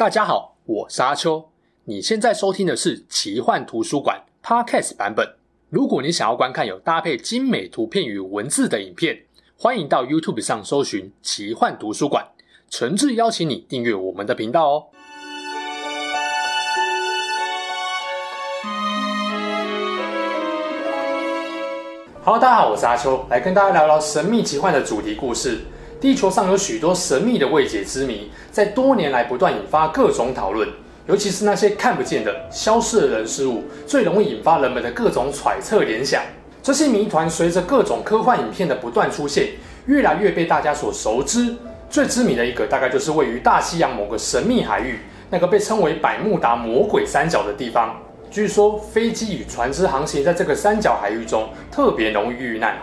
大家好，我是阿秋。你现在收听的是奇幻图书馆 Podcast 版本。如果你想要观看有搭配精美图片与文字的影片，欢迎到 YouTube 上搜寻奇幻图书馆。诚挚邀请你订阅我们的频道哦。好大家好，我是阿秋，来跟大家聊聊神秘奇幻的主题故事。地球上有许多神秘的未解之谜，在多年来不断引发各种讨论。尤其是那些看不见的、消失的人事物，最容易引发人们的各种揣测联想。这些谜团随着各种科幻影片的不断出现，越来越被大家所熟知。最知名的一个，大概就是位于大西洋某个神秘海域，那个被称为百慕达魔鬼三角的地方。据说飞机与船只航行在这个三角海域中，特别容易遇难。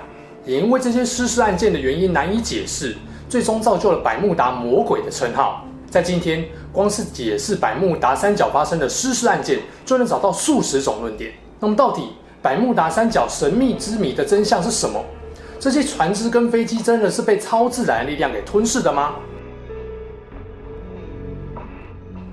也因为这些失事案件的原因难以解释。最终造就了百慕达魔鬼的称号。在今天，光是解释百慕达三角发生的失事案件，就能找到数十种论点。那么，到底百慕达三角神秘之谜的真相是什么？这些船只跟飞机真的是被超自然力量给吞噬的吗？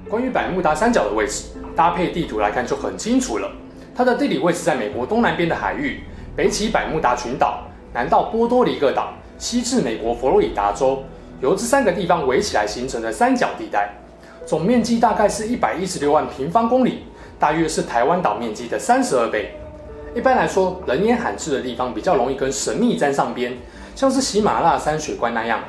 关于百慕达三角的位置，搭配地图来看就很清楚了。它的地理位置在美国东南边的海域，北起百慕达群岛，南到波多黎各岛。西至美国佛罗里达州，由这三个地方围起来形成的三角地带，总面积大概是一百一十六万平方公里，大约是台湾岛面积的三十二倍。一般来说，人烟罕至的地方比较容易跟神秘沾上边，像是喜马拉雅山水怪那样。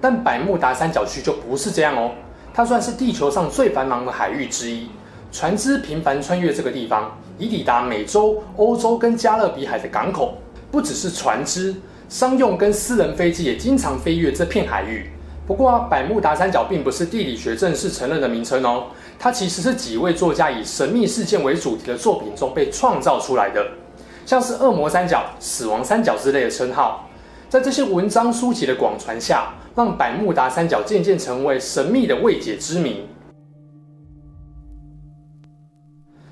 但百慕达三角区就不是这样哦，它算是地球上最繁忙的海域之一，船只频繁穿越这个地方，以抵达美洲、欧洲跟加勒比海的港口。不只是船只。商用跟私人飞机也经常飞越这片海域。不过啊，百慕达三角并不是地理学正式承认的名称哦，它其实是几位作家以神秘事件为主题的作品中被创造出来的，像是恶魔三角、死亡三角之类的称号。在这些文章书籍的广传下，让百慕达三角渐渐成为神秘的未解之谜。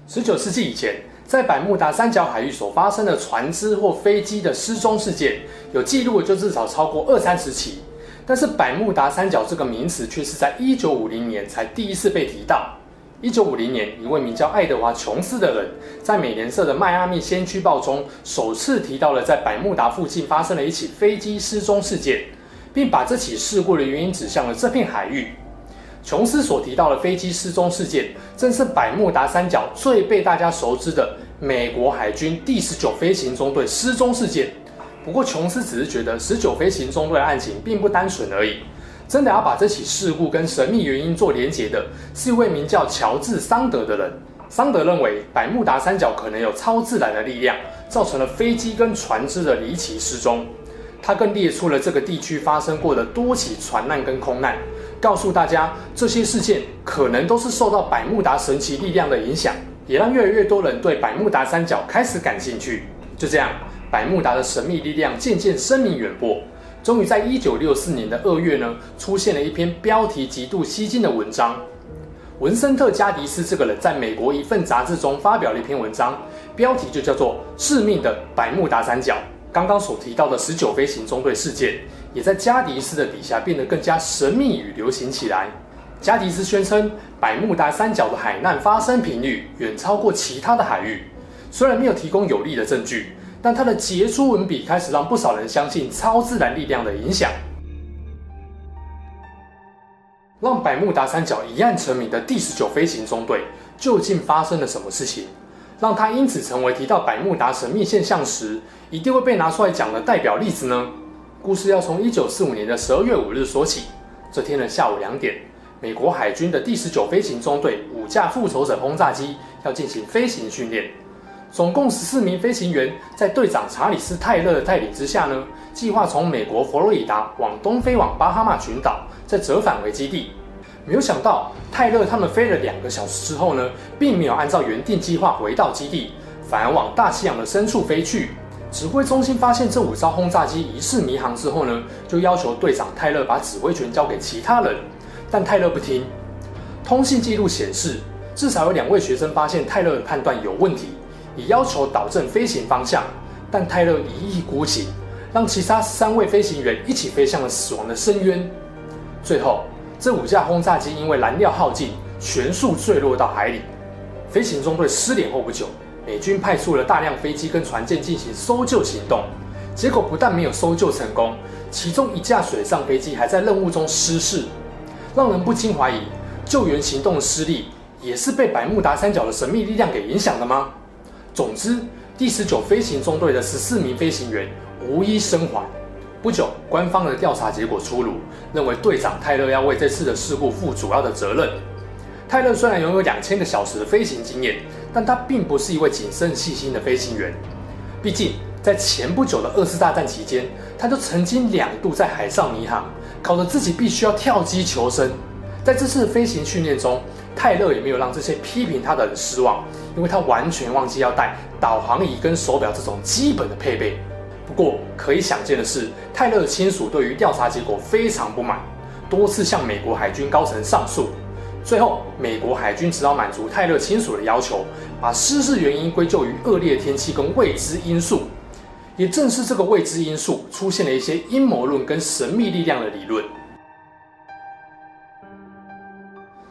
十九世纪以前，在百慕达三角海域所发生的船只或飞机的失踪事件，有记录就至少超过二三十起。但是百慕达三角这个名词却是在一九五零年才第一次被提到。一九五零年，一位名叫爱德华·琼斯的人，在美联社的《迈阿密先驱报》中首次提到了在百慕达附近发生了一起飞机失踪事件，并把这起事故的原因指向了这片海域。琼斯所提到的飞机失踪事件，正是百慕达三角最被大家熟知的美国海军第十九飞行中队失踪事件。不过，琼斯只是觉得十九飞行中队案情并不单纯而已。真的要把这起事故跟神秘原因做连结的，是一位名叫乔治·桑德的人。桑德认为，百慕达三角可能有超自然的力量，造成了飞机跟船只的离奇失踪。他更列出了这个地区发生过的多起船难跟空难。告诉大家，这些事件可能都是受到百慕达神奇力量的影响，也让越来越多人对百慕达三角开始感兴趣。就这样，百慕达的神秘力量渐渐声名远播。终于在一九六四年的二月呢，出现了一篇标题极度吸睛的文章。文森特·加迪斯这个人在美国一份杂志中发表了一篇文章，标题就叫做《致命的百慕达三角》。刚刚所提到的十九飞行中队事件，也在加迪斯的笔下变得更加神秘与流行起来。加迪斯宣称，百慕达三角的海难发生频率远超过其他的海域。虽然没有提供有力的证据，但他的杰出文笔开始让不少人相信超自然力量的影响。让百慕达三角一案成名的第十九飞行中队，究竟发生了什么事情？让他因此成为提到百慕达神秘现象时，一定会被拿出来讲的代表例子呢？故事要从一九四五年的十二月五日说起。这天的下午两点，美国海军的第十九飞行中队五架复仇者轰炸机要进行飞行训练，总共十四名飞行员在队长查理斯·泰勒的带领之下呢，计划从美国佛罗里达往东飞往巴哈马群岛，再折返回基地。没有想到，泰勒他们飞了两个小时之后呢，并没有按照原定计划回到基地，反而往大西洋的深处飞去。指挥中心发现这五艘轰炸机疑似迷航之后呢，就要求队长泰勒把指挥权交给其他人，但泰勒不听。通信记录显示，至少有两位学生发现泰勒的判断有问题，也要求导正飞行方向，但泰勒一意孤行，让其他三位飞行员一起飞向了死亡的深渊。最后。这五架轰炸机因为燃料耗尽，全数坠落到海里。飞行中队失联后不久，美军派出了大量飞机跟船舰进行搜救行动，结果不但没有搜救成功，其中一架水上飞机还在任务中失事，让人不禁怀疑救援行动的失利也是被百慕达三角的神秘力量给影响了吗？总之，第十九飞行中队的十四名飞行员无一生还。不久，官方的调查结果出炉，认为队长泰勒要为这次的事故负主要的责任。泰勒虽然拥有两千个小时的飞行经验，但他并不是一位谨慎细心的飞行员。毕竟，在前不久的二次大战期间，他就曾经两度在海上迷航，搞得自己必须要跳机求生。在这次飞行训练中，泰勒也没有让这些批评他的人失望，因为他完全忘记要带导航仪跟手表这种基本的配备。不过，可以想见的是，泰勒的亲属对于调查结果非常不满，多次向美国海军高层上诉。最后，美国海军只好满足泰勒亲属的要求，把失事原因归咎于恶劣天气跟未知因素。也正是这个未知因素，出现了一些阴谋论跟神秘力量的理论。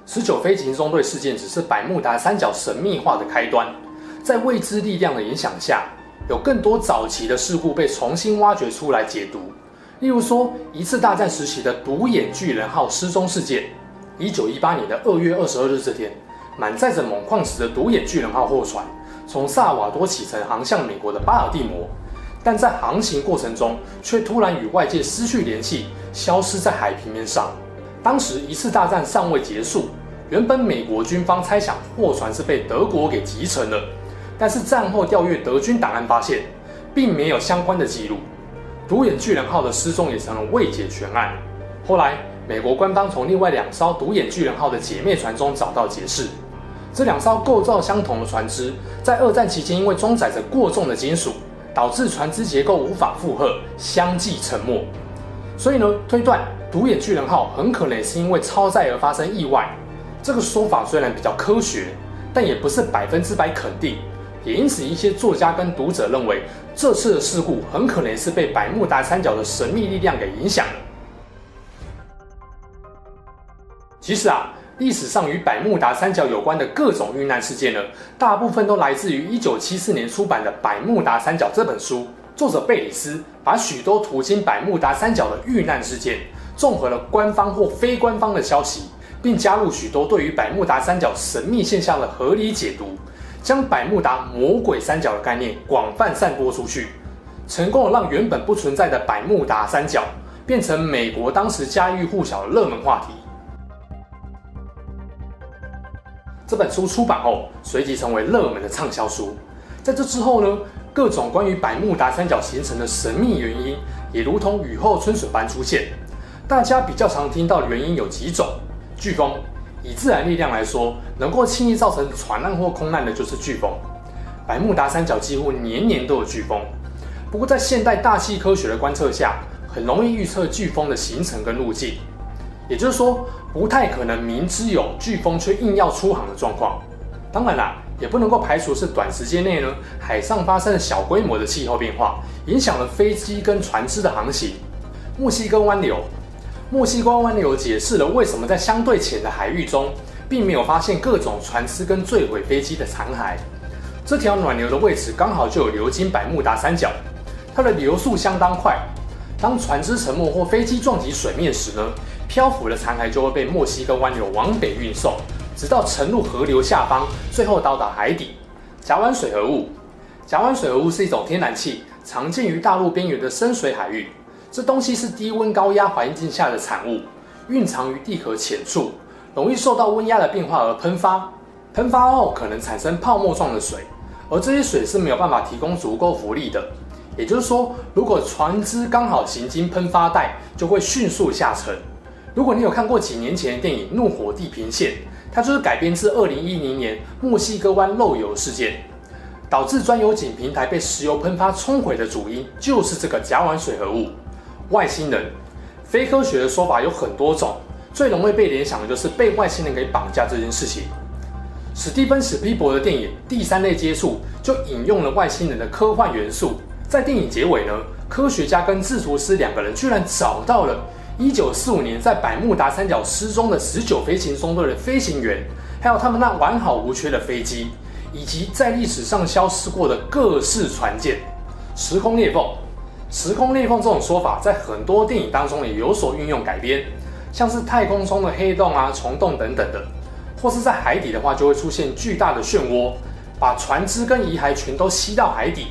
十九飞行中队事件只是百慕达三角神秘化的开端，在未知力量的影响下。有更多早期的事故被重新挖掘出来解读，例如说一次大战时期的独眼巨人号失踪事件。一九一八年的二月二十二日这天，满载着锰矿石的独眼巨人号货船从萨瓦多启程航向美国的巴尔的摩，但在航行过程中却突然与外界失去联系，消失在海平面上。当时一次大战尚未结束，原本美国军方猜想货船是被德国给击沉了。但是战后调阅德军档案发现，并没有相关的记录，独眼巨人号的失踪也成了未解悬案。后来，美国官方从另外两艘独眼巨人号的姐妹船中找到解释，这两艘构造相同的船只，在二战期间因为装载着过重的金属，导致船只结构无法负荷，相继沉没。所以呢，推断独眼巨人号很可能是因为超载而发生意外。这个说法虽然比较科学，但也不是百分之百肯定。也因此，一些作家跟读者认为，这次的事故很可能是被百慕达三角的神秘力量给影响了。其实啊，历史上与百慕达三角有关的各种遇难事件呢，大部分都来自于1974年出版的《百慕达三角》这本书。作者贝里斯把许多途经百慕达三角的遇难事件，综合了官方或非官方的消息，并加入许多对于百慕达三角神秘现象的合理解读。将百慕达魔鬼三角的概念广泛散播出去，成功的让原本不存在的百慕达三角变成美国当时家喻户晓的热门话题。这本书出版后，随即成为热门的畅销书。在这之后呢，各种关于百慕达三角形成的神秘原因，也如同雨后春笋般出现。大家比较常听到的原因有几种：飓风。以自然力量来说，能够轻易造成船难或空难的就是飓风。百慕达三角几乎年年都有飓风，不过在现代大气科学的观测下，很容易预测飓风的形成跟路径。也就是说，不太可能明知有飓风却硬要出航的状况。当然啦，也不能够排除是短时间内呢，海上发生了小规模的气候变化，影响了飞机跟船只的航行。墨西哥湾流。墨西哥湾流解释了为什么在相对浅的海域中，并没有发现各种船只跟坠毁飞机的残骸。这条暖流的位置刚好就有流经百慕达三角，它的流速相当快。当船只沉没或飞机撞击水面时呢，漂浮的残骸就会被墨西哥湾流往北运送，直到沉入河流下方，最后到达海底。甲烷水合物，甲烷水合物是一种天然气，常见于大陆边缘的深水海域。这东西是低温高压环境下的产物，蕴藏于地壳浅处，容易受到温压的变化而喷发。喷发后可能产生泡沫状的水，而这些水是没有办法提供足够浮力的。也就是说，如果船只刚好行经喷发带，就会迅速下沉。如果你有看过几年前的电影《怒火地平线》，它就是改编自2010年墨西哥湾漏油事件，导致钻油井平台被石油喷发冲毁的主因就是这个甲烷水合物。外星人，非科学的说法有很多种，最容易被联想的就是被外星人给绑架这件事情。史蒂芬·史皮伯的电影《第三类接触》就引用了外星人的科幻元素。在电影结尾呢，科学家跟制图师两个人居然找到了一九四五年在百慕达三角失踪的十九飞行中队的飞行员，还有他们那完好无缺的飞机，以及在历史上消失过的各式船舰。时空裂缝，时空裂缝这种说法在很多电影当中也有所运用改编，像是太空中的黑洞啊、虫洞等等的，或是在海底的话，就会出现巨大的漩涡，把船只跟遗骸全都吸到海底。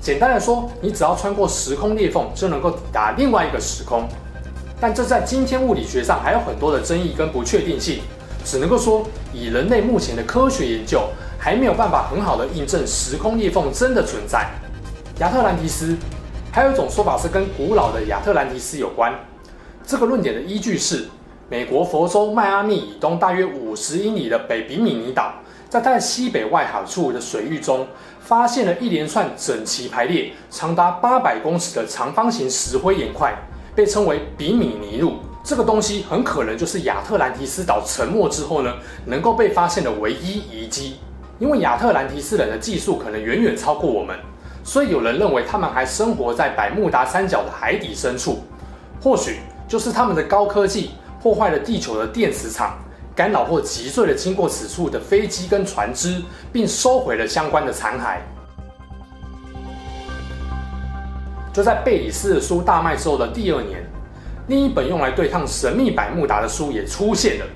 简单来说，你只要穿过时空裂缝，就能够抵达另外一个时空。但这在今天物理学上还有很多的争议跟不确定性，只能够说以人类目前的科学研究，还没有办法很好的印证时空裂缝真的存在。亚特兰提斯，还有一种说法是跟古老的亚特兰提斯有关。这个论点的依据是美国佛州迈阿密以东大约五十英里的北比米尼岛，在它的西北外海处的水域中，发现了一连串整齐排列、长达八百公尺的长方形石灰岩块。被称为比米尼路，这个东西很可能就是亚特兰提斯岛沉没之后呢，能够被发现的唯一遗迹。因为亚特兰提斯人的技术可能远远超过我们，所以有人认为他们还生活在百慕达三角的海底深处。或许就是他们的高科技破坏了地球的电磁场，干扰或击碎了经过此处的飞机跟船只，并收回了相关的残骸。就在贝里斯的书大卖之后的第二年，另一本用来对抗神秘百慕达的书也出现了。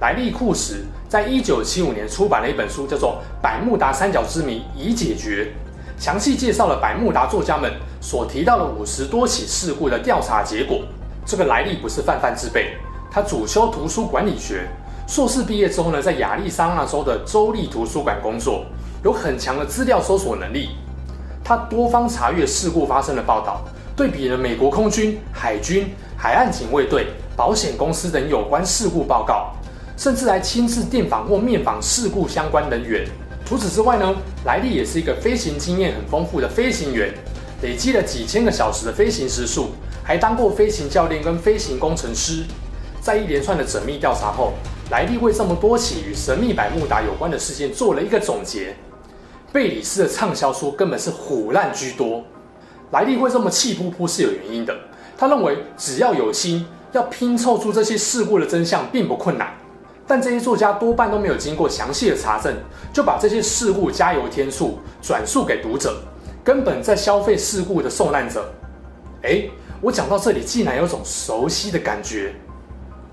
莱利库什在一九七五年出版了一本书，叫做《百慕达三角之谜已解决》，详细介绍了百慕达作家们所提到的五十多起事故的调查结果。这个莱利不是泛泛之辈，他主修图书管理学，硕士毕业之后呢，在亚利桑那州的州立图书馆工作，有很强的资料搜索能力。他多方查阅事故发生的报道，对比了美国空军、海军、海岸警卫队、保险公司等有关事故报告，甚至还亲自电访或面访事故相关人员。除此之外呢，莱利也是一个飞行经验很丰富的飞行员，累积了几千个小时的飞行时数，还当过飞行教练跟飞行工程师。在一连串的缜密调查后，莱利为这么多起与神秘百慕达有关的事件做了一个总结。贝里斯的畅销书根本是虎烂居多，莱利会这么气噗噗是有原因的。他认为只要有心，要拼凑出这些事故的真相并不困难。但这些作家多半都没有经过详细的查证，就把这些事故加油添醋，转述给读者，根本在消费事故的受难者。诶，我讲到这里，竟然有种熟悉的感觉。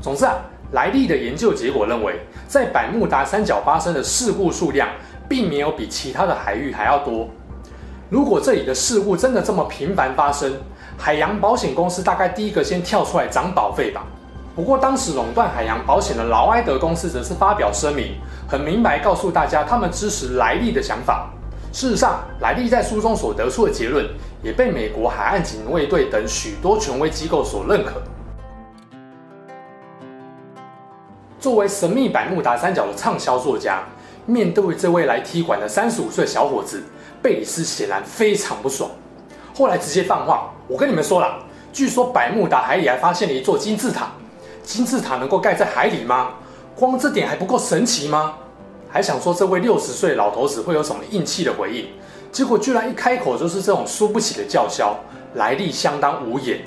总之啊，莱利的研究结果认为，在百慕达三角发生的事故数量，并没有比其他的海域还要多。如果这里的事故真的这么频繁发生，海洋保险公司大概第一个先跳出来涨保费吧。不过当时垄断海洋保险的劳埃德公司则是发表声明，很明白告诉大家他们支持莱利的想法。事实上，莱利在书中所得出的结论也被美国海岸警卫队等许多权威机构所认可。作为神秘百慕达三角的畅销作家。面对这位来踢馆的三十五岁小伙子，贝里斯显然非常不爽。后来直接放话：“我跟你们说了，据说百慕达海里还发现了一座金字塔，金字塔能够盖在海里吗？光这点还不够神奇吗？”还想说这位六十岁老头子会有什么硬气的回应，结果居然一开口就是这种输不起的叫嚣，莱利相当无言。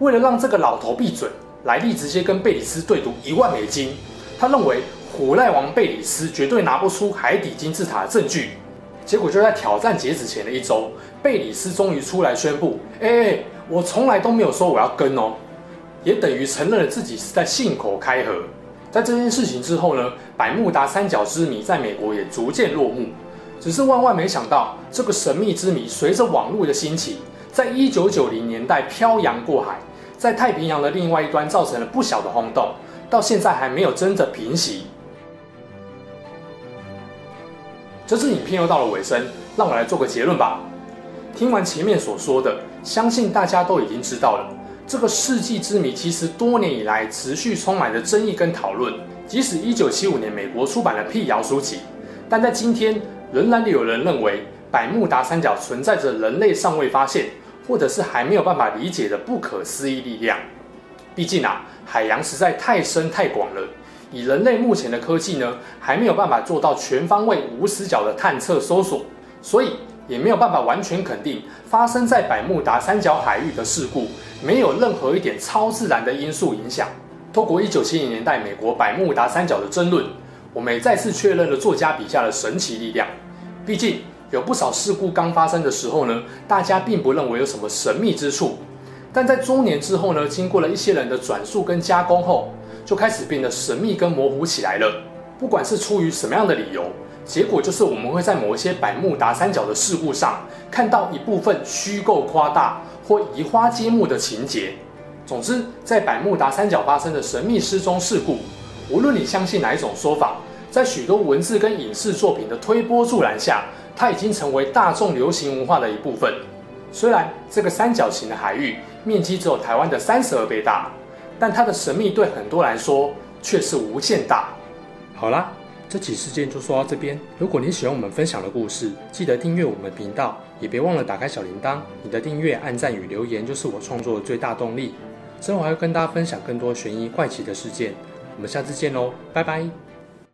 为了让这个老头闭嘴，莱利直接跟贝里斯对赌一万美金，他认为。古赖王贝里斯绝对拿不出海底金字塔的证据，结果就在挑战截止前的一周，贝里斯终于出来宣布：“哎、我从来都没有说我要跟哦。”也等于承认了自己是在信口开河。在这件事情之后呢，百慕达三角之谜在美国也逐渐落幕。只是万万没想到，这个神秘之谜随着网络的兴起，在一九九零年代漂洋过海，在太平洋的另外一端造成了不小的轰动，到现在还没有真的平息。这支影片又到了尾声，让我来做个结论吧。听完前面所说的，相信大家都已经知道了，这个世纪之谜其实多年以来持续充满着争议跟讨论。即使1975年美国出版了辟谣书籍，但在今天仍然有人认为百慕达三角存在着人类尚未发现，或者是还没有办法理解的不可思议力量。毕竟啊，海洋实在太深太广了。以人类目前的科技呢，还没有办法做到全方位无死角的探测搜索，所以也没有办法完全肯定发生在百慕达三角海域的事故没有任何一点超自然的因素影响。透过一九七零年代美国百慕达三角的争论，我们也再次确认了作家笔下的神奇力量。毕竟有不少事故刚发生的时候呢，大家并不认为有什么神秘之处，但在多年之后呢，经过了一些人的转述跟加工后，就开始变得神秘跟模糊起来了。不管是出于什么样的理由，结果就是我们会在某一些百慕达三角的事故上看到一部分虚构夸大或移花接木的情节。总之，在百慕达三角发生的神秘失踪事故，无论你相信哪一种说法，在许多文字跟影视作品的推波助澜下，它已经成为大众流行文化的一部分。虽然这个三角形的海域面积只有台湾的三十二倍大，但它的神秘对很多来说却是无限大。好啦，这起事件就说到这边。如果你喜欢我们分享的故事，记得订阅我们频道，也别忘了打开小铃铛。你的订阅、按赞与留言就是我创作的最大动力。之后还会跟大家分享更多悬疑怪奇的事件，我们下次见喽，拜拜。